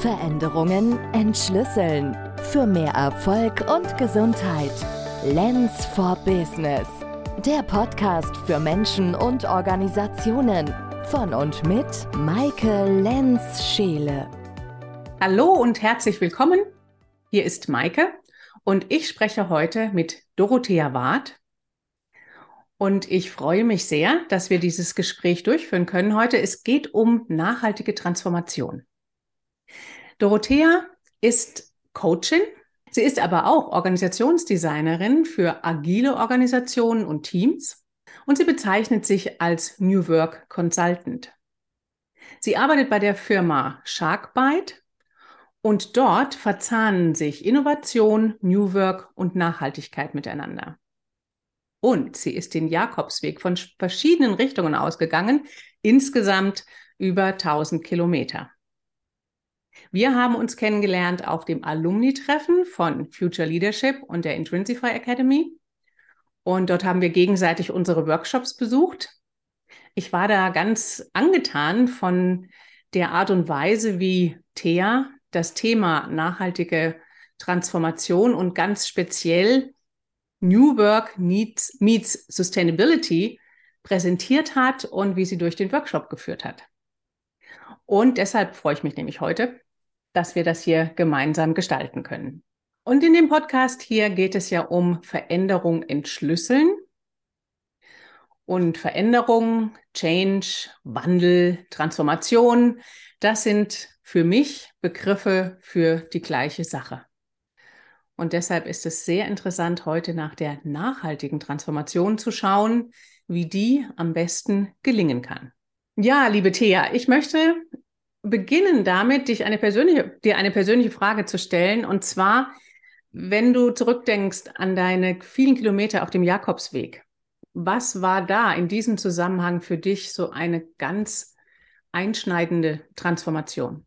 Veränderungen entschlüsseln. Für mehr Erfolg und Gesundheit. Lens for Business. Der Podcast für Menschen und Organisationen. Von und mit Maike Lenz-Scheele. Hallo und herzlich willkommen. Hier ist Maike und ich spreche heute mit Dorothea Ward. Und ich freue mich sehr, dass wir dieses Gespräch durchführen können heute. Es geht um nachhaltige Transformation. Dorothea ist Coachin. Sie ist aber auch Organisationsdesignerin für agile Organisationen und Teams und sie bezeichnet sich als New Work Consultant. Sie arbeitet bei der Firma Sharkbite und dort verzahnen sich Innovation, New Work und Nachhaltigkeit miteinander. Und sie ist den Jakobsweg von verschiedenen Richtungen ausgegangen, insgesamt über 1000 Kilometer. Wir haben uns kennengelernt auf dem Alumni-Treffen von Future Leadership und der Intrinsify Academy. Und dort haben wir gegenseitig unsere Workshops besucht. Ich war da ganz angetan von der Art und Weise, wie Thea das Thema nachhaltige Transformation und ganz speziell New Work Needs, Meets Sustainability präsentiert hat und wie sie durch den Workshop geführt hat. Und deshalb freue ich mich nämlich heute, dass wir das hier gemeinsam gestalten können. Und in dem Podcast hier geht es ja um Veränderung entschlüsseln. Und Veränderung, Change, Wandel, Transformation, das sind für mich Begriffe für die gleiche Sache. Und deshalb ist es sehr interessant, heute nach der nachhaltigen Transformation zu schauen, wie die am besten gelingen kann. Ja, liebe Thea, ich möchte beginnen damit, dich eine persönliche, dir eine persönliche Frage zu stellen. Und zwar, wenn du zurückdenkst an deine vielen Kilometer auf dem Jakobsweg, was war da in diesem Zusammenhang für dich so eine ganz einschneidende Transformation?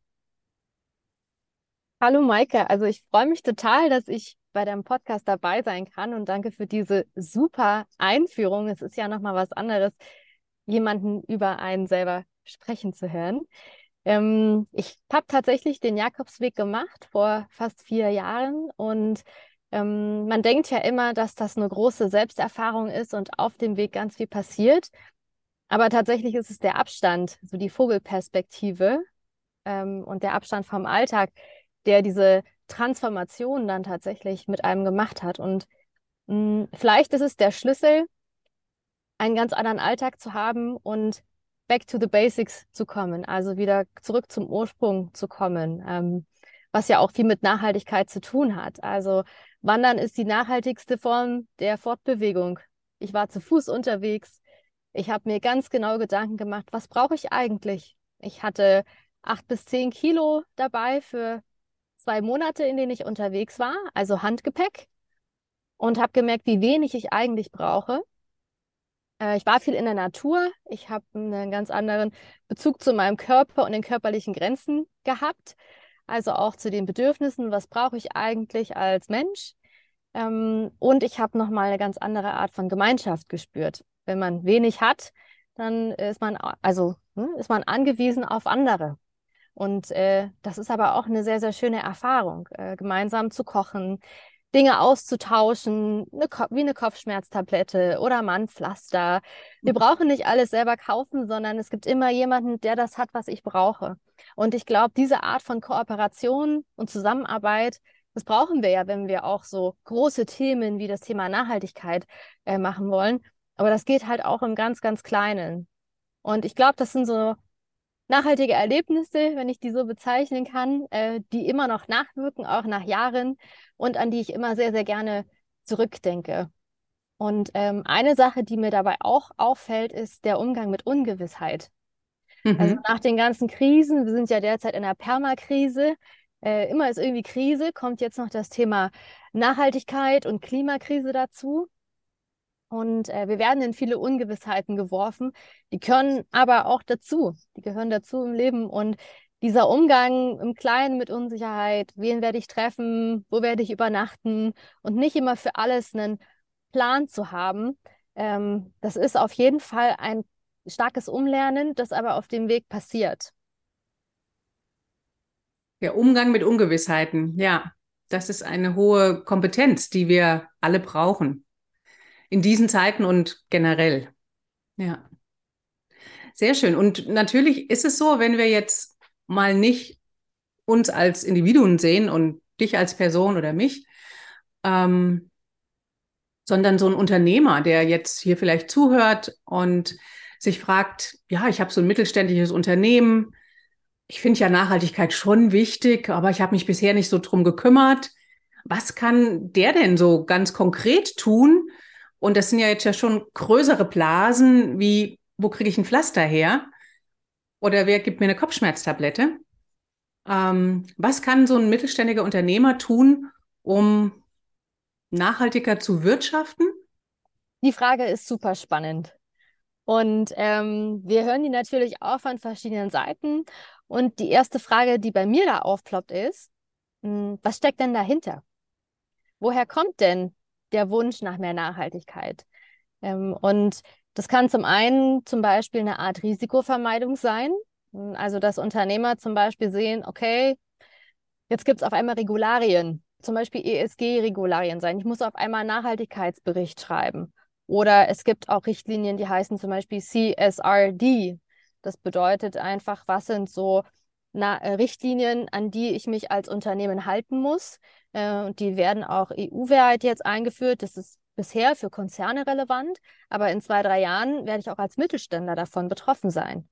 Hallo Maike, also ich freue mich total, dass ich bei deinem Podcast dabei sein kann und danke für diese super Einführung. Es ist ja nochmal was anderes, jemanden über einen selber sprechen zu hören. Ähm, ich habe tatsächlich den Jakobsweg gemacht vor fast vier Jahren und ähm, man denkt ja immer, dass das eine große Selbsterfahrung ist und auf dem Weg ganz viel passiert. Aber tatsächlich ist es der Abstand, so die Vogelperspektive ähm, und der Abstand vom Alltag, der diese Transformation dann tatsächlich mit einem gemacht hat. Und mh, hm, vielleicht ist es der Schlüssel, einen ganz anderen Alltag zu haben und back to the basics zu kommen, also wieder zurück zum Ursprung zu kommen, ähm, was ja auch viel mit Nachhaltigkeit zu tun hat. Also Wandern ist die nachhaltigste Form der Fortbewegung. Ich war zu Fuß unterwegs. Ich habe mir ganz genau Gedanken gemacht, was brauche ich eigentlich? Ich hatte acht bis zehn Kilo dabei für zwei Monate, in denen ich unterwegs war, also Handgepäck, und habe gemerkt, wie wenig ich eigentlich brauche. Äh, ich war viel in der Natur. Ich habe einen ganz anderen Bezug zu meinem Körper und den körperlichen Grenzen gehabt. Also auch zu den Bedürfnissen, was brauche ich eigentlich als Mensch? Ähm, und ich habe nochmal eine ganz andere Art von Gemeinschaft gespürt. Wenn man wenig hat, dann ist man also hm, ist man angewiesen auf andere. Und äh, das ist aber auch eine sehr, sehr schöne Erfahrung, äh, gemeinsam zu kochen, Dinge auszutauschen, eine wie eine Kopfschmerztablette oder mal ein Pflaster. Wir mhm. brauchen nicht alles selber kaufen, sondern es gibt immer jemanden, der das hat, was ich brauche. Und ich glaube, diese Art von Kooperation und Zusammenarbeit, das brauchen wir ja, wenn wir auch so große Themen wie das Thema Nachhaltigkeit äh, machen wollen. Aber das geht halt auch im ganz, ganz Kleinen. Und ich glaube, das sind so nachhaltige Erlebnisse, wenn ich die so bezeichnen kann, äh, die immer noch nachwirken, auch nach Jahren und an die ich immer sehr, sehr gerne zurückdenke. Und ähm, eine Sache, die mir dabei auch auffällt, ist der Umgang mit Ungewissheit. Also mhm. Also nach den ganzen Krisen, wir sind ja derzeit in einer Permakrise, äh, immer ist irgendwie Krise, kommt jetzt noch das Thema Nachhaltigkeit und Klimakrise dazu. Und äh, wir werden in viele Ungewissheiten geworfen. Die können aber auch dazu. Die gehören dazu im Leben. Und dieser Umgang im Kleinen mit Unsicherheit, wen werde ich treffen, wo werde ich übernachten und nicht immer für alles einen Plan zu haben, ähm, das ist auf jeden Fall ein starkes Umlernen, das aber auf dem Weg passiert. Der Umgang mit Ungewissheiten, ja, das ist eine hohe Kompetenz, die wir alle brauchen. In diesen Zeiten und generell. Ja. Sehr schön. Und natürlich ist es so, wenn wir jetzt mal nicht uns als Individuen sehen und dich als Person oder mich, ähm, sondern so ein Unternehmer, der jetzt hier vielleicht zuhört und sich fragt, ja, ich habe so ein mittelständisches Unternehmen, ich finde ja Nachhaltigkeit schon wichtig, aber ich habe mich bisher nicht so drum gekümmert. Was kann der denn so ganz konkret tun? Und das sind ja jetzt ja schon größere Blasen, wie wo kriege ich ein Pflaster her? Oder wer gibt mir eine Kopfschmerztablette? Ähm, was kann so ein mittelständiger Unternehmer tun, um nachhaltiger zu wirtschaften? Die Frage ist super spannend. Und ähm, wir hören die natürlich auch von verschiedenen Seiten. Und die erste Frage, die bei mir da aufploppt, ist, hm, was steckt denn dahinter? Woher kommt denn der Wunsch nach mehr Nachhaltigkeit? Ähm, und das kann zum einen zum Beispiel eine Art Risikovermeidung sein. Also, dass Unternehmer zum Beispiel sehen, okay, jetzt gibt es auf einmal Regularien, zum Beispiel ESG-Regularien sein. Ich muss auf einmal einen Nachhaltigkeitsbericht schreiben. Oder es gibt auch Richtlinien, die heißen zum Beispiel CSRD. Das bedeutet einfach, was sind so na, äh, Richtlinien, an die ich mich als Unternehmen halten muss. Äh, die werden auch EU-weit jetzt eingeführt. Das ist bisher für Konzerne relevant, aber in zwei, drei Jahren werde ich auch als Mittelständler davon betroffen sein.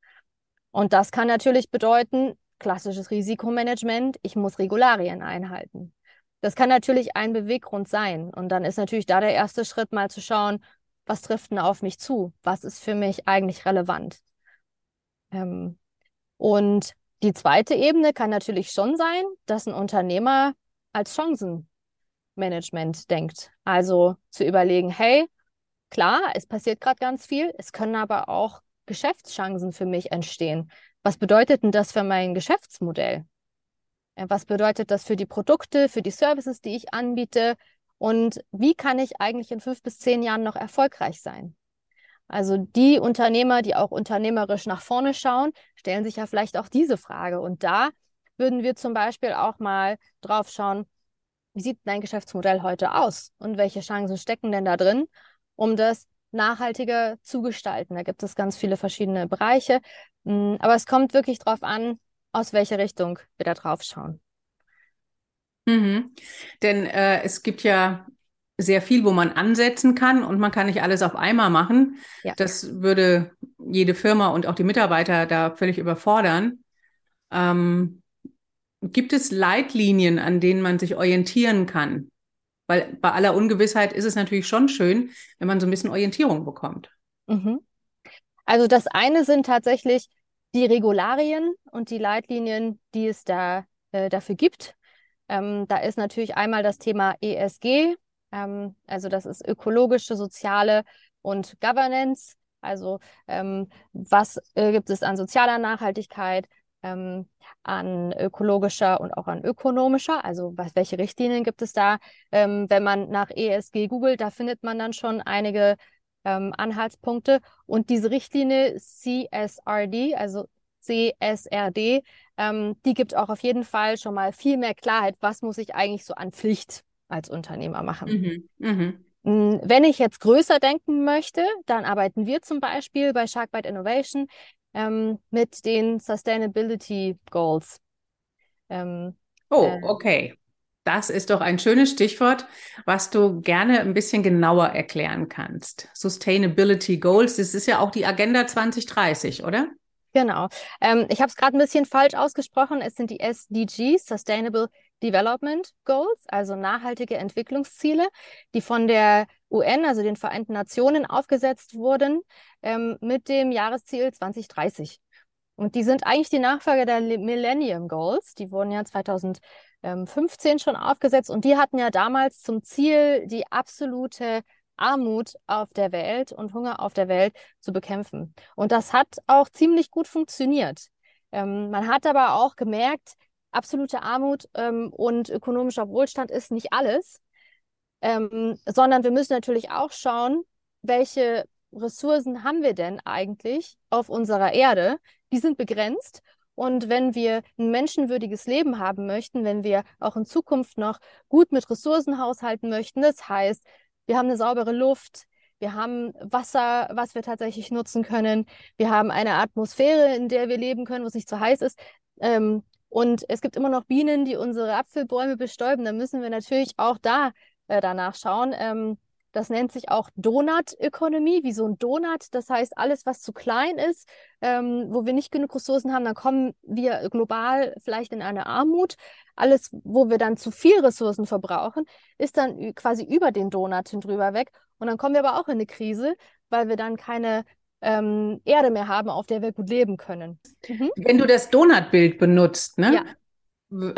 Und das kann natürlich bedeuten, klassisches Risikomanagement, ich muss Regularien einhalten. Das kann natürlich ein Beweggrund sein. Und dann ist natürlich da der erste Schritt mal zu schauen, was trifft denn auf mich zu? Was ist für mich eigentlich relevant? Ähm, und die zweite Ebene kann natürlich schon sein, dass ein Unternehmer als Chancenmanagement denkt. Also zu überlegen, hey, klar, es passiert gerade ganz viel, es können aber auch Geschäftschancen für mich entstehen. Was bedeutet denn das für mein Geschäftsmodell? Äh, was bedeutet das für die Produkte, für die Services, die ich anbiete? Und wie kann ich eigentlich in fünf bis zehn Jahren noch erfolgreich sein? Also die Unternehmer, die auch unternehmerisch nach vorne schauen, stellen sich ja vielleicht auch diese Frage. Und da würden wir zum Beispiel auch mal drauf schauen, wie sieht dein Geschäftsmodell heute aus und welche Chancen stecken denn da drin, um das nachhaltiger zu gestalten. Da gibt es ganz viele verschiedene Bereiche, hm, aber es kommt wirklich darauf an, aus welcher Richtung wir da drauf schauen. Mhm. Denn äh, es gibt ja sehr viel, wo man ansetzen kann und man kann nicht alles auf einmal machen. Ja. Das würde jede Firma und auch die Mitarbeiter da völlig überfordern. Ähm, gibt es Leitlinien, an denen man sich orientieren kann? Weil bei aller Ungewissheit ist es natürlich schon schön, wenn man so ein bisschen Orientierung bekommt. Mhm. Also das eine sind tatsächlich die Regularien und die Leitlinien, die es da äh, dafür gibt. Ähm, da ist natürlich einmal das Thema ESG, ähm, also das ist ökologische, soziale und Governance. Also ähm, was äh, gibt es an sozialer Nachhaltigkeit, ähm, an ökologischer und auch an ökonomischer. Also was, welche Richtlinien gibt es da? Ähm, wenn man nach ESG googelt, da findet man dann schon einige ähm, Anhaltspunkte. Und diese Richtlinie CSRD, also CSRD, ähm, die gibt auch auf jeden Fall schon mal viel mehr Klarheit, was muss ich eigentlich so an Pflicht als Unternehmer machen. Mhm. Mhm. Hm, wenn ich jetzt größer denken möchte, dann arbeiten wir zum Beispiel bei Sharkbite Innovation ähm, mit den Sustainability Goals. Ähm, oh, äh, okay. Das ist doch ein schönes Stichwort, was du gerne ein bisschen genauer erklären kannst. Sustainability Goals, das ist ja auch die Agenda 2030, oder? Genau. Ähm, ich habe es gerade ein bisschen falsch ausgesprochen. Es sind die SDGs, Sustainable Development Goals, also nachhaltige Entwicklungsziele, die von der UN, also den Vereinten Nationen, aufgesetzt wurden ähm, mit dem Jahresziel 2030. Und die sind eigentlich die Nachfolger der Millennium Goals. Die wurden ja 2015 schon aufgesetzt und die hatten ja damals zum Ziel, die absolute Armut auf der Welt und Hunger auf der Welt zu bekämpfen. Und das hat auch ziemlich gut funktioniert. Ähm, man hat aber auch gemerkt, absolute Armut ähm, und ökonomischer Wohlstand ist nicht alles, ähm, sondern wir müssen natürlich auch schauen, welche Ressourcen haben wir denn eigentlich auf unserer Erde? Die sind begrenzt Und wenn wir ein menschenwürdiges Leben haben möchten, wenn wir auch in Zukunft noch gut mit Ressourcen haushalten möchten, das heißt, wir haben eine saubere Luft, wir haben Wasser, was wir tatsächlich nutzen können, wir haben eine Atmosphäre, in der wir leben können, wo es nicht zu heiß ist. Ähm, und es gibt immer noch Bienen, die unsere Apfelbäume bestäuben. Dann müssen wir natürlich auch da äh, danach schauen. Ähm, das nennt sich auch Donut-Ökonomie, wie so ein Donut. Das heißt, alles, was zu klein ist, ähm, wo wir nicht genug Ressourcen haben, dann kommen wir global vielleicht in eine Armut. Alles, wo wir dann zu viel Ressourcen verbrauchen, ist dann quasi über den Donut drüber weg. Und dann kommen wir aber auch in eine Krise, weil wir dann keine ähm, Erde mehr haben, auf der wir gut leben können. Mhm. Wenn du das Donutbild benutzt, ne? Ja.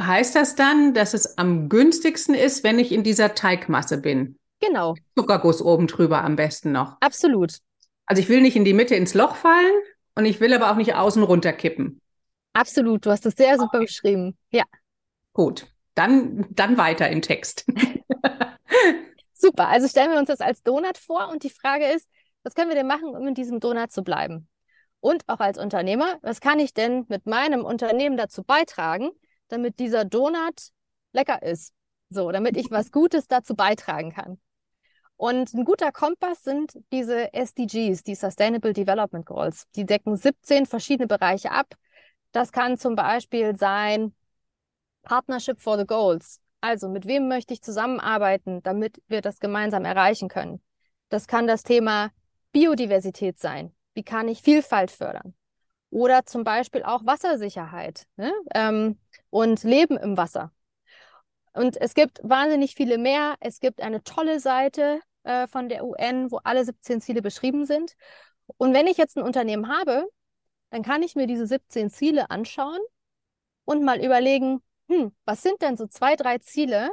Heißt das dann, dass es am günstigsten ist, wenn ich in dieser Teigmasse bin? Genau. Zuckerguss oben drüber am besten noch. Absolut. Also ich will nicht in die Mitte ins Loch fallen und ich will aber auch nicht außen runterkippen. Absolut, du hast das sehr super okay. beschrieben. Ja. Gut, dann, dann weiter im Text. super, also stellen wir uns das als Donut vor und die Frage ist, was können wir denn machen, um in diesem Donut zu bleiben? Und auch als Unternehmer, was kann ich denn mit meinem Unternehmen dazu beitragen, damit dieser Donut lecker ist? So, damit ich was Gutes dazu beitragen kann. Und ein guter Kompass sind diese SDGs, die Sustainable Development Goals. Die decken 17 verschiedene Bereiche ab. Das kann zum Beispiel sein Partnership for the Goals. Also mit wem möchte ich zusammenarbeiten, damit wir das gemeinsam erreichen können. Das kann das Thema Biodiversität sein. Wie kann ich Vielfalt fördern? Oder zum Beispiel auch Wassersicherheit ne? ähm, und Leben im Wasser. Und es gibt wahnsinnig viele mehr. Es gibt eine tolle Seite äh, von der UN, wo alle 17 Ziele beschrieben sind. Und wenn ich jetzt ein Unternehmen habe, dann kann ich mir diese 17 Ziele anschauen und mal überlegen, hm, was sind denn so zwei, drei Ziele,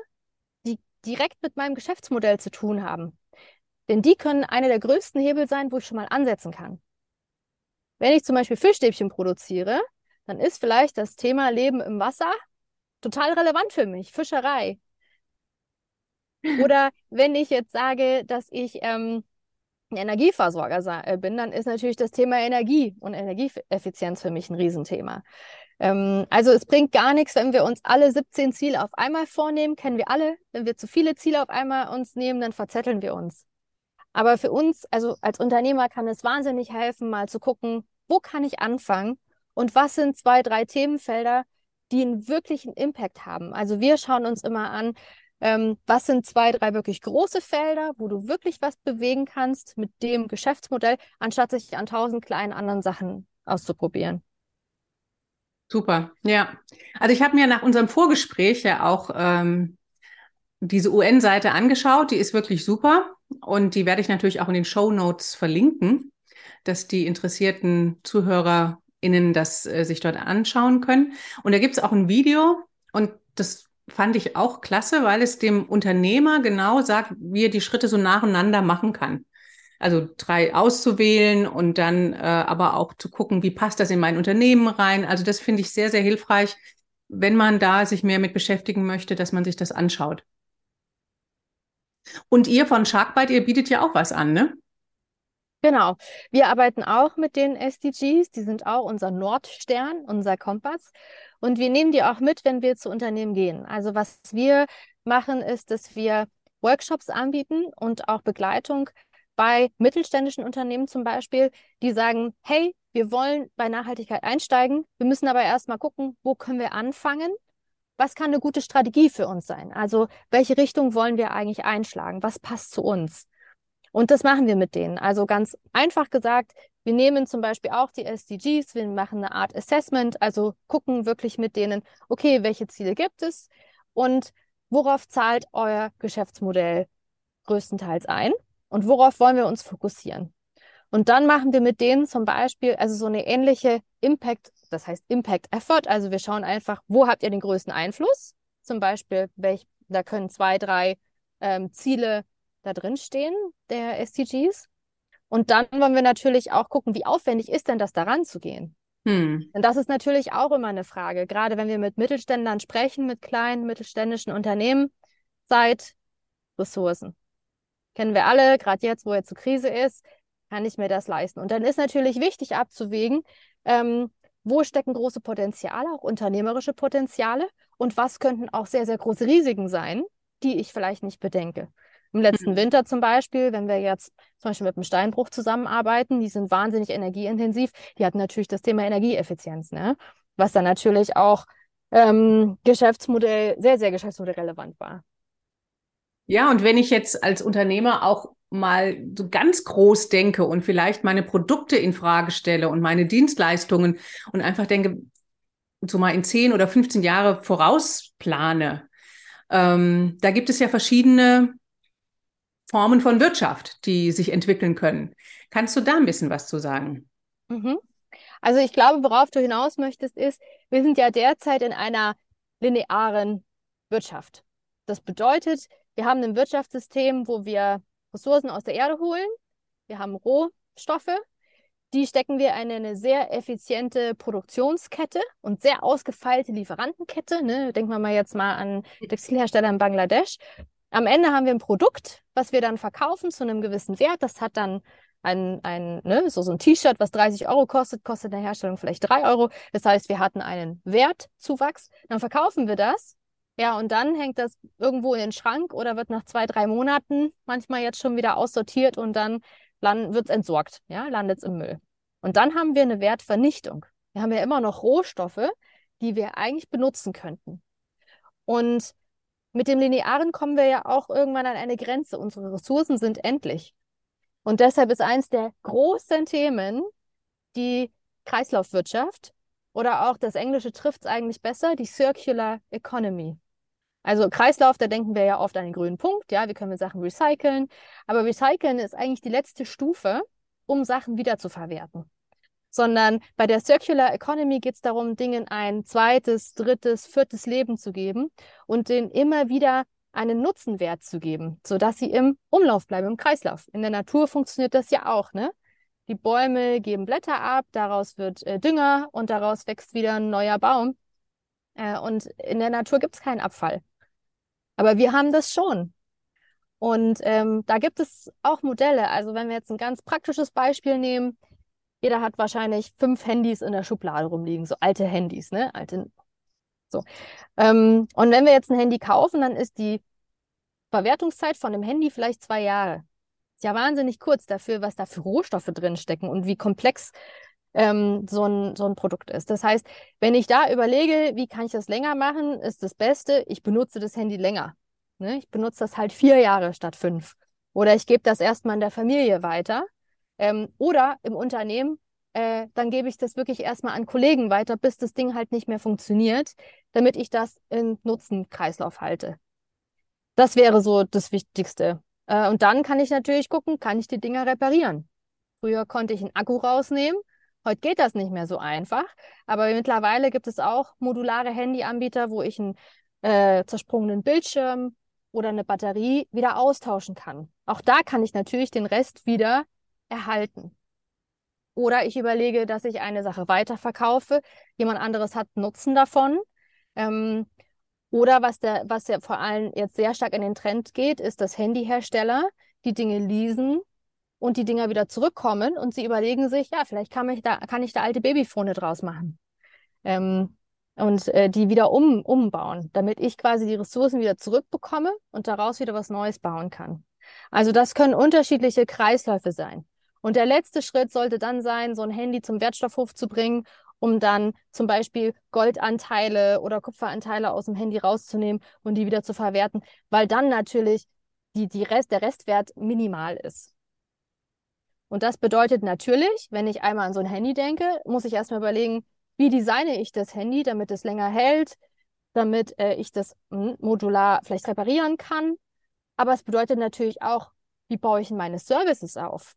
die direkt mit meinem Geschäftsmodell zu tun haben? Denn die können eine der größten Hebel sein, wo ich schon mal ansetzen kann. Wenn ich zum Beispiel Fischstäbchen produziere, dann ist vielleicht das Thema Leben im Wasser total relevant für mich, Fischerei. Oder wenn ich jetzt sage, dass ich ähm, Energieversorger äh, bin, dann ist natürlich das Thema Energie und Energieeffizienz für mich ein Riesenthema. Ähm, also es bringt gar nichts, wenn wir uns alle 17 Ziele auf einmal vornehmen, kennen wir alle. Wenn wir zu viele Ziele auf einmal uns nehmen, dann verzetteln wir uns. Aber für uns, also als Unternehmer, kann es wahnsinnig helfen, mal zu gucken, wo kann ich anfangen und was sind zwei, drei Themenfelder, die einen wirklichen Impact haben. Also wir schauen uns immer an, ähm, was sind zwei, drei wirklich große Felder, wo du wirklich was bewegen kannst mit dem Geschäftsmodell, anstatt sich an tausend kleinen anderen Sachen auszuprobieren. Super, ja. Also ich habe mir nach unserem Vorgespräch ja auch ähm, diese UN-Seite angeschaut. Die ist wirklich super und die werde ich natürlich auch in den Show Notes verlinken, dass die interessierten ZuhörerInnen das äh, sich dort anschauen können. Und da gibt es auch ein Video und das fand ich auch klasse, weil es dem Unternehmer genau sagt, wie er die Schritte so nacheinander machen kann. Also drei auszuwählen und dann äh, aber auch zu gucken, wie passt das in mein Unternehmen rein. Also das finde ich sehr, sehr hilfreich, wenn man da sich mehr mit beschäftigen möchte, dass man sich das anschaut. Und ihr von Sharkbite, ihr bietet ja auch was an, ne? Genau. Wir arbeiten auch mit den SDGs. Die sind auch unser Nordstern, unser Kompass. Und wir nehmen die auch mit, wenn wir zu Unternehmen gehen. Also was wir machen, ist, dass wir Workshops anbieten und auch Begleitung bei mittelständischen Unternehmen zum Beispiel, die sagen, hey, wir wollen bei Nachhaltigkeit einsteigen. Wir müssen aber erstmal gucken, wo können wir anfangen was kann eine gute Strategie für uns sein? Also welche Richtung wollen wir eigentlich einschlagen? Was passt zu uns? Und das machen wir mit denen. Also ganz einfach gesagt, wir nehmen zum Beispiel auch die SDGs, wir machen eine Art Assessment, also gucken wirklich mit denen, okay, welche Ziele gibt es und worauf zahlt euer Geschäftsmodell größtenteils ein und worauf wollen wir uns fokussieren. Und dann machen wir mit denen zum Beispiel also so eine ähnliche Impact, das heißt Impact Effort. Also wir schauen einfach, wo habt ihr den größten Einfluss? Zum Beispiel, welch, da können zwei, drei ähm, Ziele da drin stehen, der SDGs. Und dann wollen wir natürlich auch gucken, wie aufwendig ist denn das, daran zu gehen? Hm. Und das ist natürlich auch immer eine Frage, gerade wenn wir mit Mittelständlern sprechen, mit kleinen mittelständischen Unternehmen, Zeit, Ressourcen. Kennen wir alle, gerade jetzt, wo jetzt so Krise ist, kann ich mir das leisten? Und dann ist natürlich wichtig abzuwägen, ähm, wo stecken große Potenziale, auch unternehmerische Potenziale und was könnten auch sehr, sehr große Risiken sein, die ich vielleicht nicht bedenke. Im letzten mhm. Winter zum Beispiel, wenn wir jetzt zum Beispiel mit dem Steinbruch zusammenarbeiten, die sind wahnsinnig energieintensiv, die hatten natürlich das Thema Energieeffizienz, ne? was dann natürlich auch ähm, Geschäftsmodell, sehr, sehr geschäftsmodellrelevant war. Ja, und wenn ich jetzt als Unternehmer auch mal so ganz groß denke und vielleicht meine Produkte in Frage stelle und meine Dienstleistungen und einfach denke, so mal in 10 oder 15 Jahre vorausplane, ähm, da gibt es ja verschiedene Formen von Wirtschaft, die sich entwickeln können. Kannst du da ein bisschen was zu sagen? Mhm. Also ich glaube, worauf du hinaus möchtest, ist, wir sind ja derzeit in einer linearen Wirtschaft. Das bedeutet, wir haben ein Wirtschaftssystem, wo wir Ressourcen aus der Erde holen. Wir haben Rohstoffe. Die stecken wir in eine sehr effiziente Produktionskette und sehr ausgefeilte Lieferantenkette. Ne? Denken wir mal jetzt mal an Textilhersteller in Bangladesch. Am Ende haben wir ein Produkt, was wir dann verkaufen zu einem gewissen Wert. Das hat dann ein, ein ne, so, so ein T-Shirt, was 30 Euro kostet, kostet in der Herstellung vielleicht 3 Euro. Das heißt, wir hatten einen Wertzuwachs. Dann verkaufen wir das. Ja, und dann hängt das irgendwo in den Schrank oder wird nach zwei, drei Monaten manchmal jetzt schon wieder aussortiert und dann wird es entsorgt, ja, landet es im Müll. Und dann haben wir eine Wertvernichtung. Wir haben ja immer noch Rohstoffe, die wir eigentlich benutzen könnten. Und mit dem Linearen kommen wir ja auch irgendwann an eine Grenze. Unsere Ressourcen sind endlich. Und deshalb ist eines der großen Themen die Kreislaufwirtschaft oder auch das Englische trifft es eigentlich besser, die Circular Economy. Also Kreislauf, da denken wir ja oft an den grünen Punkt, ja, wie können wir Sachen recyceln. Aber recyceln ist eigentlich die letzte Stufe, um Sachen wieder zu verwerten sondern bei der Circular Economy geht es darum, Dingen ein zweites, drittes, viertes Leben zu geben und denen immer wieder einen Nutzenwert zu geben, sodass sie im Umlauf bleiben, im Kreislauf. In der Natur funktioniert das ja auch, ne? Die Bäume geben Blätter ab, daraus wird äh, Dünger und daraus wächst wieder ein neuer Baum. Äh, und in der Natur gibt es keinen Abfall. Aber wir haben das schon. Und ähm, da gibt es auch Modelle. Also wenn wir jetzt ein ganz praktisches Beispiel nehmen, jeder hat wahrscheinlich fünf Handys in der Schublade rumliegen, so alte Handys, ne? Alte. So. Ähm, und wenn wir jetzt ein Handy kaufen, dann ist die Verwertungszeit von dem Handy vielleicht zwei Jahre. Ist ja wahnsinnig kurz dafür, was da für Rohstoffe drin stecken und wie komplex ähm, so, ein, so ein Produkt ist. Das heißt, wenn ich da überlege, wie kann ich das länger machen, ist das Beste, ich benutze das Handy länger. Ne? Ich benutze das halt vier Jahre statt fünf. Oder ich gebe das erstmal in der Familie weiter ähm, oder im Unternehmen, äh, dann gebe ich das wirklich erstmal an Kollegen weiter, bis das Ding halt nicht mehr funktioniert, damit ich das in Nutzenkreislauf halte. Das wäre so das Wichtigste. Äh, und dann kann ich natürlich gucken, kann ich die Dinger reparieren? Früher konnte ich einen Akku rausnehmen. Heute geht das nicht mehr so einfach. Aber mittlerweile gibt es auch modulare Handyanbieter, wo ich einen äh, zersprungenen Bildschirm oder eine Batterie wieder austauschen kann. Auch da kann ich natürlich den Rest wieder erhalten. Oder ich überlege, dass ich eine Sache weiterverkaufe, jemand anderes hat Nutzen davon. Ähm, oder was, der, was ja vor allem jetzt sehr stark in den Trend geht, ist, dass Handyhersteller die Dinge leasen und die Dinger wieder zurückkommen und sie überlegen sich, ja, vielleicht kann ich da, kann ich da alte Babyfone draus machen. Ähm, und äh, die wieder um, umbauen, damit ich quasi die Ressourcen wieder zurückbekomme und daraus wieder was Neues bauen kann. Also das können unterschiedliche Kreisläufe sein. Und der letzte Schritt sollte dann sein, so ein Handy zum Wertstoffhof zu bringen, um dann zum Beispiel Goldanteile oder Kupferanteile aus dem Handy rauszunehmen und die wieder zu verwerten, weil dann natürlich die, die Rest, der Restwert minimal ist. Und das bedeutet natürlich, wenn ich einmal an so ein Handy denke, muss ich erstmal überlegen, wie designe ich das Handy, damit es länger hält, damit äh, ich das hm, modular vielleicht reparieren kann. Aber es bedeutet natürlich auch, wie baue ich meine Services auf?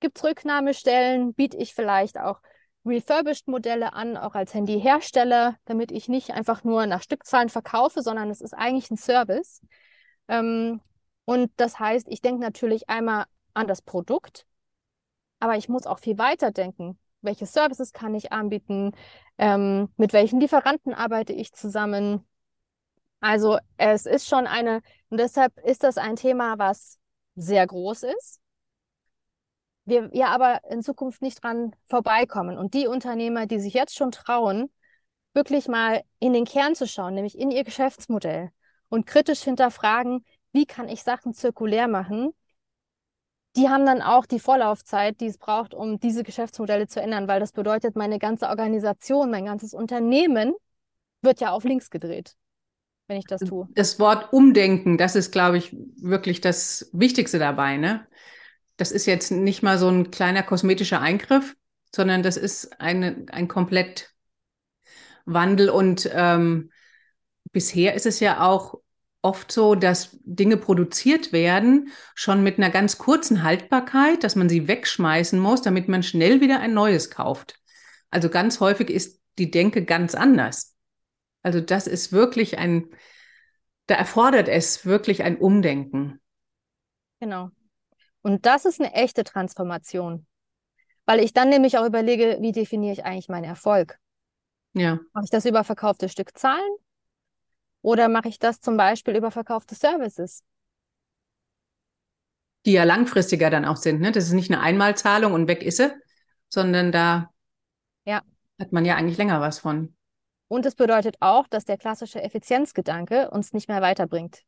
Gibt es Rücknahmestellen? Biete ich vielleicht auch Refurbished-Modelle an, auch als Handyhersteller, damit ich nicht einfach nur nach Stückzahlen verkaufe, sondern es ist eigentlich ein Service. Ähm, und das heißt, ich denke natürlich einmal an das Produkt, aber ich muss auch viel weiter denken. Welche Services kann ich anbieten? Ähm, mit welchen Lieferanten arbeite ich zusammen? Also es ist schon eine, und deshalb ist das ein Thema, was sehr groß ist wir ja aber in Zukunft nicht dran vorbeikommen. Und die Unternehmer, die sich jetzt schon trauen, wirklich mal in den Kern zu schauen, nämlich in ihr Geschäftsmodell und kritisch hinterfragen, wie kann ich Sachen zirkulär machen, die haben dann auch die Vorlaufzeit, die es braucht, um diese Geschäftsmodelle zu ändern, weil das bedeutet, meine ganze Organisation, mein ganzes Unternehmen wird ja auf links gedreht, wenn ich das tue. Das Wort Umdenken, das ist, glaube ich, wirklich das Wichtigste dabei. Ne? Das ist jetzt nicht mal so ein kleiner kosmetischer Eingriff, sondern das ist eine, ein komplett Wandel. Und ähm, bisher ist es ja auch oft so, dass Dinge produziert werden, schon mit einer ganz kurzen Haltbarkeit, dass man sie wegschmeißen muss, damit man schnell wieder ein neues kauft. Also ganz häufig ist die Denke ganz anders. Also das ist wirklich ein, da erfordert es wirklich ein Umdenken. Genau. Und das ist eine echte Transformation. Weil ich dann nämlich auch überlege, wie definiere ich eigentlich meinen Erfolg? Ja. Mache ich das über verkaufte Stückzahlen oder mache ich das zum Beispiel über verkaufte Services? Die ja langfristiger dann auch sind. Ne? Das ist nicht eine Einmalzahlung und weg ist sie, sondern da ja. hat man ja eigentlich länger was von. Und es bedeutet auch, dass der klassische Effizienzgedanke uns nicht mehr weiterbringt.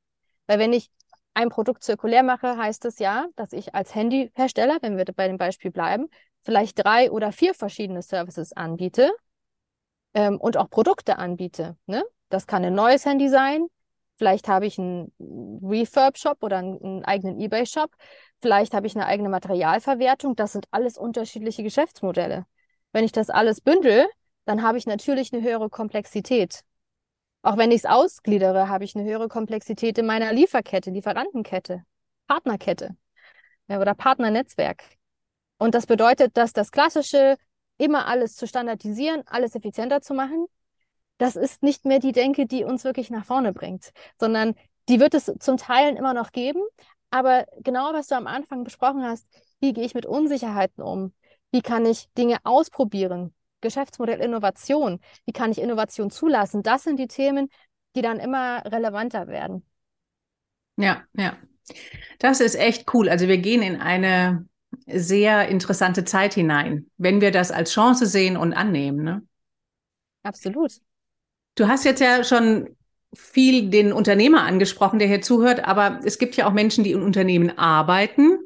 Weil wenn ich ein Produkt zirkulär mache, heißt es ja, dass ich als Handyhersteller, wenn wir bei dem Beispiel bleiben, vielleicht drei oder vier verschiedene Services anbiete ähm, und auch Produkte anbiete. Ne? Das kann ein neues Handy sein. Vielleicht habe ich einen Refurb-Shop oder einen, eigenen eBay-Shop. Vielleicht habe ich eine eigene Materialverwertung. Das sind alles unterschiedliche Geschäftsmodelle. Wenn ich das alles bündel, dann habe ich natürlich eine höhere Komplexität. Auch wenn ich es ausgliedere, habe ich eine höhere Komplexität in meiner Lieferkette, Lieferantenkette, Partnerkette oder Partnernetzwerk. Und das bedeutet, dass das klassische, immer alles zu standardisieren, alles effizienter zu machen, das ist nicht mehr die Denke, die uns wirklich nach vorne bringt, sondern die wird es zum Teil immer noch geben. Aber genau, was du am Anfang besprochen hast, wie gehe ich mit Unsicherheiten um? Wie kann ich Dinge ausprobieren? Geschäftsmodell Innovation. Wie kann ich Innovation zulassen? Das sind die Themen, die dann immer relevanter werden. Ja, ja. Das ist echt cool. Also wir gehen in eine sehr interessante Zeit hinein, wenn wir das als Chance sehen und annehmen. Ne? Absolut. Du hast jetzt ja schon viel den Unternehmer angesprochen, der hier zuhört, aber es gibt ja auch Menschen, die in Unternehmen arbeiten.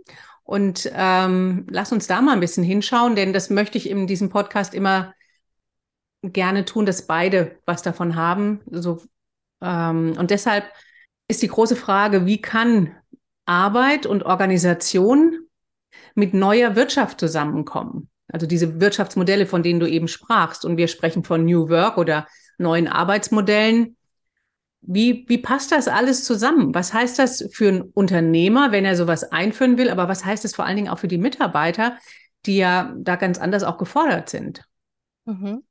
Und ähm, lass uns da mal ein bisschen hinschauen, denn das möchte ich in diesem Podcast immer gerne tun, dass beide was davon haben. So, ähm, und deshalb ist die große Frage, wie kann Arbeit und Organisation mit neuer Wirtschaft zusammenkommen? Also diese Wirtschaftsmodelle, von denen du eben sprachst. Und wir sprechen von New Work oder neuen Arbeitsmodellen. Wie, wie passt das alles zusammen? Was heißt das für einen Unternehmer, wenn er sowas einführen will? Aber was heißt es vor allen Dingen auch für die Mitarbeiter, die ja da ganz anders auch gefordert sind? Mhm.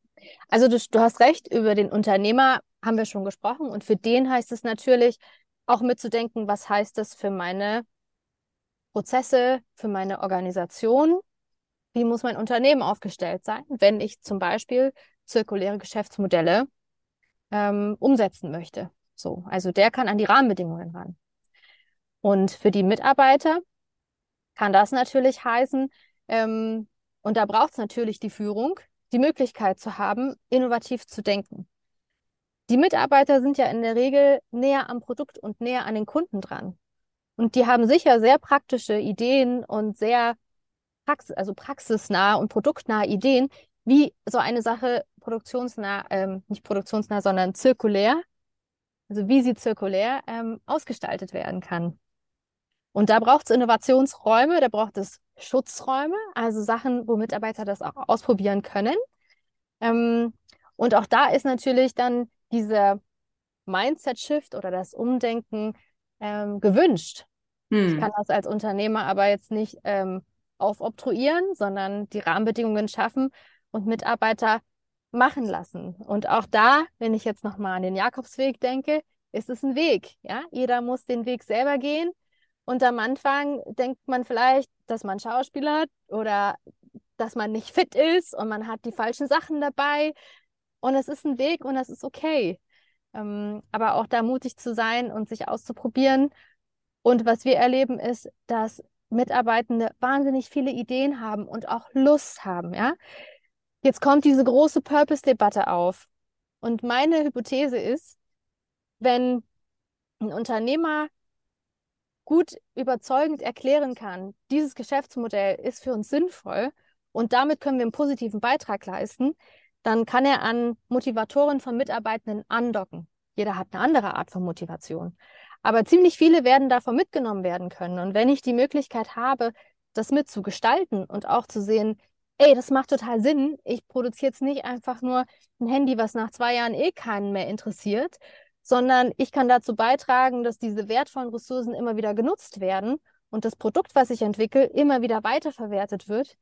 Also du, du hast recht, über den Unternehmer haben wir schon gesprochen. Und für den heißt es natürlich auch mitzudenken, was heißt das für meine Prozesse, für meine Organisation? Wie muss mein Unternehmen aufgestellt sein, wenn ich zum Beispiel zirkuläre Geschäftsmodelle ähm, umsetzen möchte. So, also der kann an die Rahmenbedingungen ran. Und für die Mitarbeiter kann das natürlich heißen, ähm, und da braucht es natürlich die Führung, die Möglichkeit zu haben, innovativ zu denken. Die Mitarbeiter sind ja in der Regel näher am Produkt und näher an den Kunden dran. Und die haben sicher sehr praktische Ideen und sehr prax also praxisnah und produktnahe Ideen, wie so eine Sache produktionsnah, ähm, nicht produktionsnah, sondern zirkulär, also wie sie zirkulär ähm, ausgestaltet werden kann. Und da braucht es Innovationsräume, da braucht es Schutzräume, also Sachen, wo Mitarbeiter das auch ausprobieren können. Ähm, und auch da ist natürlich dann dieser Mindset-Shift oder das Umdenken ähm, gewünscht. Hm. Ich kann das als Unternehmer aber jetzt nicht ähm, aufobtruieren, sondern die Rahmenbedingungen schaffen und Mitarbeiter machen lassen. Und auch da, wenn ich jetzt nochmal an den Jakobsweg denke, ist es ein Weg. Ja, jeder muss den Weg selber gehen. Und am Anfang denkt man vielleicht, dass man Schauspieler hat oder dass man nicht fit ist und man hat die falschen Sachen dabei. Und es ist ein Weg und es ist okay. Ähm, aber auch da mutig zu sein und sich auszuprobieren. Und was wir erleben ist, dass Mitarbeitende wahnsinnig viele Ideen haben und auch Lust haben, ja. Jetzt kommt diese große Purpose-Debatte auf. Und meine Hypothese ist, wenn ein Unternehmer gut überzeugend erklären kann, dieses Geschäftsmodell ist für uns sinnvoll und damit können wir einen positiven Beitrag leisten, dann kann er an Motivatoren von Mitarbeitenden andocken. Jeder hat eine andere Art von Motivation. Aber ziemlich viele werden davon mitgenommen werden können. Und wenn ich die Möglichkeit habe, das mitzugestalten und auch zu sehen, ey, das macht total Sinn. Ich produziere jetzt nicht einfach nur ein Handy, was nach zwei Jahren eh keinen mehr interessiert, sondern ich kann dazu beitragen, dass diese wertvollen Ressourcen immer wieder genutzt werden und das Produkt, was ich entwickle, immer wieder weiterverwertet wird.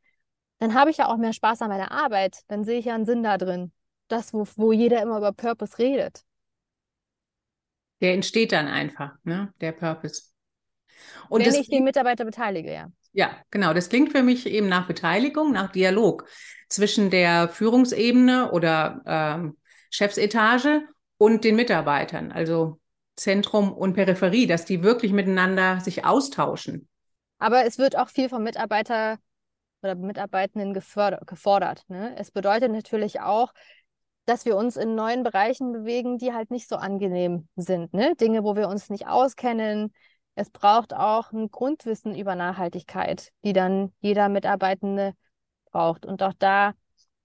Dann habe ich ja auch mehr Spaß an meiner Arbeit. Dann sehe ich ja einen Sinn da drin. Das, wo, wo jeder immer über Purpose redet. Der entsteht dann einfach, ne? der Purpose. Und Wenn ich den Mitarbeiter beteilige, ja. Ja, genau. Das klingt für mich eben nach Beteiligung, nach Dialog zwischen der Führungsebene oder ähm, Chefsetage und den Mitarbeitern, also Zentrum und Peripherie, dass die wirklich miteinander sich austauschen. Aber es wird auch viel vom Mitarbeiter oder Mitarbeitenden gefordert. Ne? Es bedeutet natürlich auch, dass wir uns in neuen Bereichen bewegen, die halt nicht so angenehm sind. Ne? Dinge, wo wir uns nicht auskennen. Es braucht auch ein Grundwissen über Nachhaltigkeit, die dann jeder Mitarbeitende braucht. Und auch da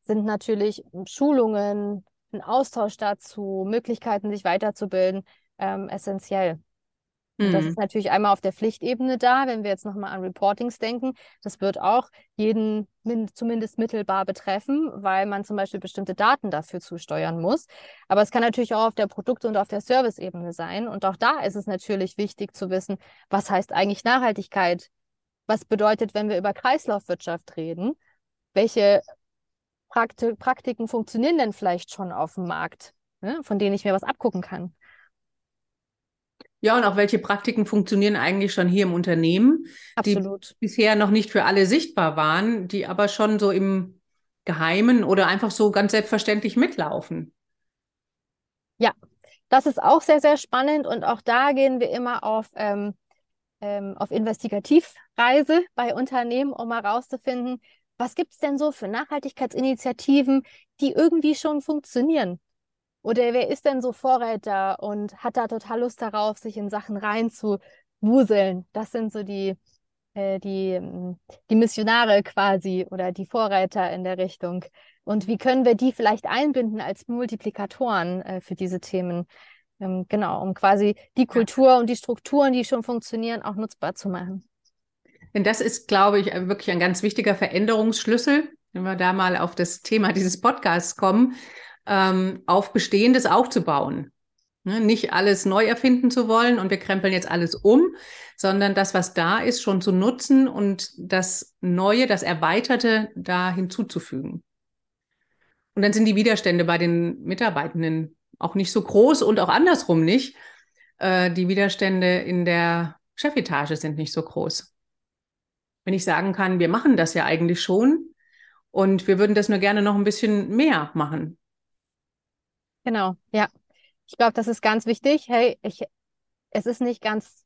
sind natürlich Schulungen, ein Austausch dazu, Möglichkeiten, sich weiterzubilden, ähm, essentiell. Und das ist mhm. natürlich einmal auf der Pflichtebene da, wenn wir jetzt nochmal an Reportings denken. Das wird auch jeden zumindest mittelbar betreffen, weil man zum Beispiel bestimmte Daten dafür zusteuern muss. Aber es kann natürlich auch auf der Produkt- und auf der Serviceebene sein. Und auch da ist es natürlich wichtig zu wissen, was heißt eigentlich Nachhaltigkeit? Was bedeutet, wenn wir über Kreislaufwirtschaft reden? Welche Prakti Praktiken funktionieren denn vielleicht schon auf dem Markt, ne, von denen ich mir was abgucken kann? Ja, und auch welche Praktiken funktionieren eigentlich schon hier im Unternehmen, Absolut. die bisher noch nicht für alle sichtbar waren, die aber schon so im Geheimen oder einfach so ganz selbstverständlich mitlaufen. Ja, das ist auch sehr, sehr spannend und auch da gehen wir immer auf, ähm, ähm, auf Investigativreise bei Unternehmen, um herauszufinden, was gibt es denn so für Nachhaltigkeitsinitiativen, die irgendwie schon funktionieren? Oder wer ist denn so Vorreiter und hat da total Lust darauf, sich in Sachen reinzuwuseln? Das sind so die, äh, die, ähm, die Missionare quasi oder die Vorreiter in der Richtung. Und wie können wir die vielleicht einbinden als Multiplikatoren äh, für diese Themen? Ähm, genau, um quasi die Kultur und die Strukturen, die schon funktionieren, auch nutzbar zu machen. Denn das ist, glaube ich, wirklich ein ganz wichtiger Veränderungsschlüssel, wenn wir da mal auf das Thema dieses Podcasts kommen ähm, auf Bestehendes aufzubauen. Ne? Nicht alles neu erfinden zu wollen und wir krempeln jetzt alles um, sondern das, was da ist, schon zu nutzen und das Neue, das Erweiterte da hinzuzufügen. Und dann sind die Widerstände bei den Mitarbeitenden auch nicht so groß und auch andersrum nicht. Äh, die Widerstände in der Chefetage sind nicht so groß. Wenn ich sagen kann, wir machen das ja eigentlich schon und wir würden das nur gerne noch ein bisschen mehr machen, Genau, ja. Ich glaube, das ist ganz wichtig. Hey, ich, es ist nicht ganz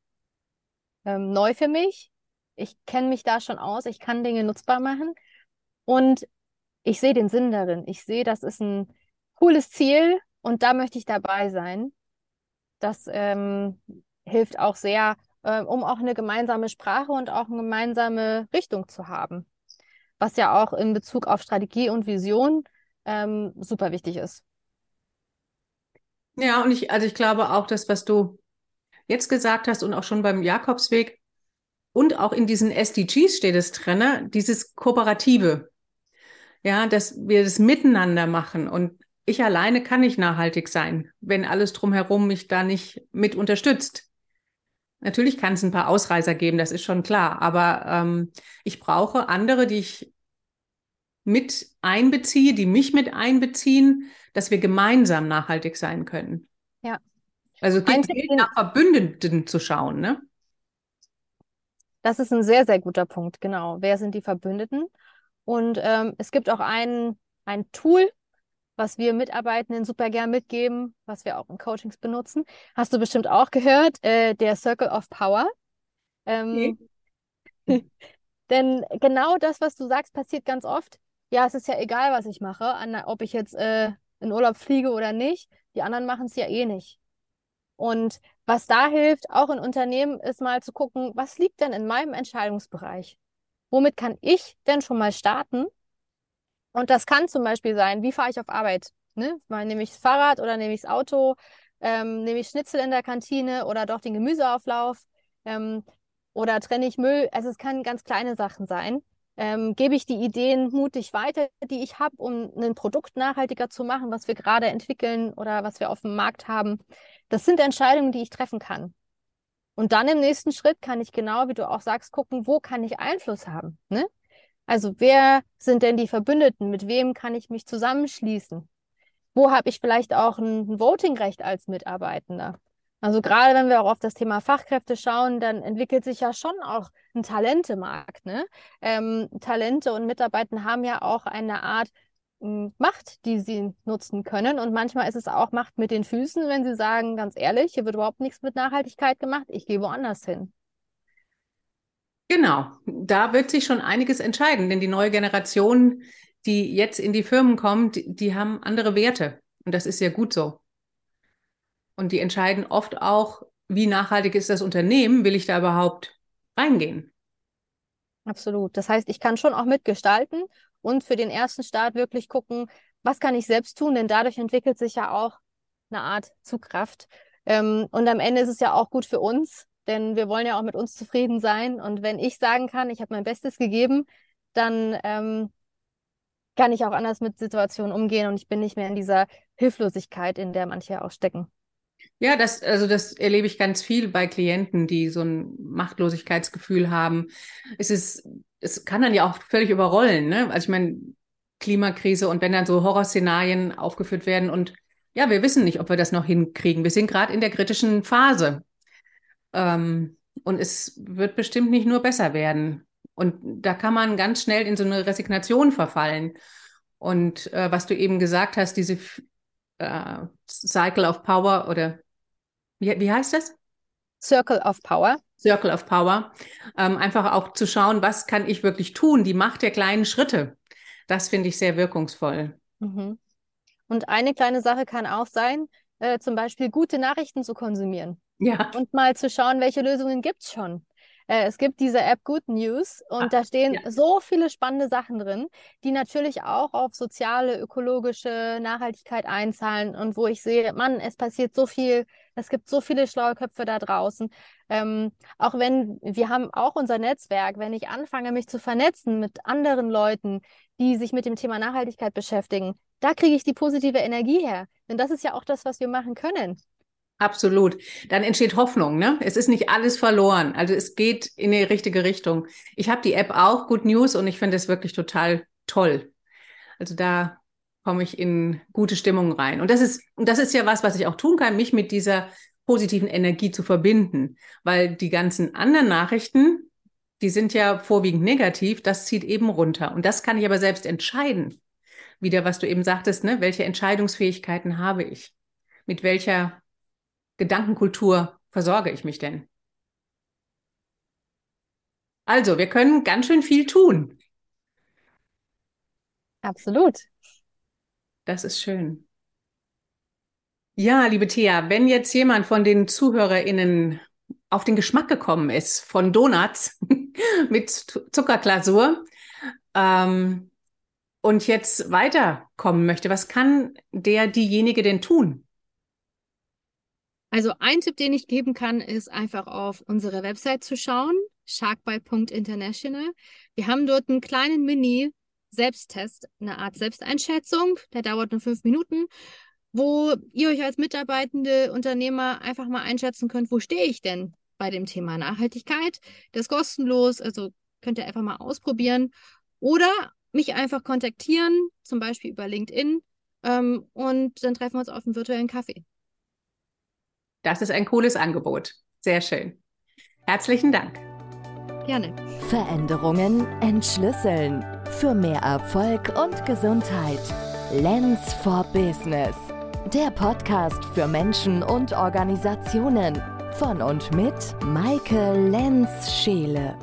ähm, neu für mich. Ich kenne mich da schon aus. Ich kann Dinge nutzbar machen. Und ich sehe den Sinn darin. Ich sehe, das ist ein cooles Ziel und da möchte ich dabei sein. Das ähm, hilft auch sehr, äh, um auch eine gemeinsame Sprache und auch eine gemeinsame Richtung zu haben. Was ja auch in Bezug auf Strategie und Vision ähm, super wichtig ist. Ja, und ich, also ich glaube auch, das, was du jetzt gesagt hast und auch schon beim Jakobsweg und auch in diesen SDGs steht es drin, dieses Kooperative. Ja, dass wir das miteinander machen und ich alleine kann nicht nachhaltig sein, wenn alles drumherum mich da nicht mit unterstützt. Natürlich kann es ein paar Ausreißer geben, das ist schon klar, aber ähm, ich brauche andere, die ich mit einbeziehe, die mich mit einbeziehen, dass wir gemeinsam nachhaltig sein können. Ja. Also es geht nach Verbündeten zu schauen, ne? Das ist ein sehr, sehr guter Punkt, genau. Wer sind die Verbündeten? Und ähm, es gibt auch ein, ein Tool, was wir Mitarbeitenden super gern mitgeben, was wir auch in Coachings benutzen. Hast du bestimmt auch gehört, äh, der Circle of Power. Ähm, okay. Denn genau das, was du sagst, passiert ganz oft. Ja, es ist ja egal, was ich mache, ob ich jetzt äh, in Urlaub fliege oder nicht. Die anderen machen es ja eh nicht. Und was da hilft, auch in Unternehmen, ist mal zu gucken, was liegt denn in meinem Entscheidungsbereich? Womit kann ich denn schon mal starten? Und das kann zum Beispiel sein, wie fahre ich auf Arbeit? Ne? Mal nehme ich das Fahrrad oder nehme ich das Auto? Ähm, nehme ich Schnitzel in der Kantine oder doch den Gemüseauflauf? Ähm, oder trenne ich Müll? Also es kann ganz kleine Sachen sein. Ähm, gebe ich die Ideen mutig weiter, die ich habe, um ein Produkt nachhaltiger zu machen, was wir gerade entwickeln oder was wir auf dem Markt haben. Das sind Entscheidungen, die ich treffen kann. Und dann im nächsten Schritt kann ich genau, wie du auch sagst, gucken, wo kann ich Einfluss haben. Ne? Also wer sind denn die Verbündeten? Mit wem kann ich mich zusammenschließen? Wo habe ich vielleicht auch ein Votingrecht als Mitarbeitender? Also gerade wenn wir auch auf das Thema Fachkräfte schauen, dann entwickelt sich ja schon auch ein Talentemarkt. Ne? Ähm, Talente und Mitarbeiter haben ja auch eine Art hm, Macht, die sie nutzen können. Und manchmal ist es auch Macht mit den Füßen, wenn sie sagen, ganz ehrlich, hier wird überhaupt nichts mit Nachhaltigkeit gemacht, ich gehe woanders hin. Genau, da wird sich schon einiges entscheiden, denn die neue Generation, die jetzt in die Firmen kommt, die, die haben andere Werte. Und das ist ja gut so. Und die entscheiden oft auch, wie nachhaltig ist das Unternehmen, will ich da überhaupt reingehen. Absolut. Das heißt, ich kann schon auch mitgestalten und für den ersten Start wirklich gucken, was kann ich selbst tun, denn dadurch entwickelt sich ja auch eine Art Zugkraft. Ähm, und am Ende ist es ja auch gut für uns, denn wir wollen ja auch mit uns zufrieden sein. Und wenn ich sagen kann, ich habe mein Bestes gegeben, dann ähm, kann ich auch anders mit Situationen umgehen und ich bin nicht mehr in dieser Hilflosigkeit, in der manche auch stecken. Ja, das, also das erlebe ich ganz viel bei Klienten, die so ein Machtlosigkeitsgefühl haben. Es ist, es kann dann ja auch völlig überrollen, ne? Also ich meine, Klimakrise und wenn dann so Horrorszenarien aufgeführt werden und ja, wir wissen nicht, ob wir das noch hinkriegen. Wir sind gerade in der kritischen Phase. Ähm, und es wird bestimmt nicht nur besser werden. Und da kann man ganz schnell in so eine Resignation verfallen. Und äh, was du eben gesagt hast, diese äh, Cycle of Power oder wie, wie heißt das? Circle of Power. Circle of Power. Ähm, einfach auch zu schauen, was kann ich wirklich tun? Die Macht der kleinen Schritte. Das finde ich sehr wirkungsvoll. Mhm. Und eine kleine Sache kann auch sein, äh, zum Beispiel gute Nachrichten zu konsumieren. Ja. Und mal zu schauen, welche Lösungen gibt es schon. Äh, es gibt diese App Good News und ah, da stehen ja. so viele spannende Sachen drin, die natürlich auch auf soziale, ökologische Nachhaltigkeit einzahlen und wo ich sehe, Mann, es passiert so viel, es gibt so viele schlaue Köpfe da draußen. Ähm, auch wenn wir haben auch unser Netzwerk, wenn ich anfange, mich zu vernetzen mit anderen Leuten, die sich mit dem Thema Nachhaltigkeit beschäftigen, da kriege ich die positive Energie her. Denn das ist ja auch das, was wir machen können. Absolut. Dann entsteht Hoffnung, ne? Es ist nicht alles verloren. Also es geht in die richtige Richtung. Ich habe die App auch, Good News, und ich finde es wirklich total toll. Also da komme ich in gute Stimmung rein. Und das ist, und das ist ja was, was ich auch tun kann, mich mit dieser positiven Energie zu verbinden. Weil die ganzen anderen Nachrichten, die sind ja vorwiegend negativ, das zieht eben runter. Und das kann ich aber selbst entscheiden. Wieder, was du eben sagtest, ne? Welche Entscheidungsfähigkeiten habe ich? Mit welcher Gedankenkultur versorge ich mich denn? Also, wir können ganz schön viel tun. Absolut. Das ist schön. Ja, liebe Thea, wenn jetzt jemand von den ZuhörerInnen auf den Geschmack gekommen ist von Donuts mit Zuckerglasur ähm, und jetzt weiterkommen möchte, was kann der diejenige denn tun? Also ein Tipp, den ich geben kann, ist einfach auf unsere Website zu schauen, sharkbite.international. Wir haben dort einen kleinen Mini-Selbsttest, eine Art Selbsteinschätzung, der dauert nur fünf Minuten, wo ihr euch als mitarbeitende Unternehmer einfach mal einschätzen könnt, wo stehe ich denn bei dem Thema Nachhaltigkeit. Das ist kostenlos, also könnt ihr einfach mal ausprobieren oder mich einfach kontaktieren, zum Beispiel über LinkedIn, ähm, und dann treffen wir uns auf einen virtuellen Kaffee. Das ist ein cooles Angebot. Sehr schön. Herzlichen Dank. Gerne. Veränderungen entschlüsseln. Für mehr Erfolg und Gesundheit. Lens for Business. Der Podcast für Menschen und Organisationen. Von und mit Maike Lenz-Scheele.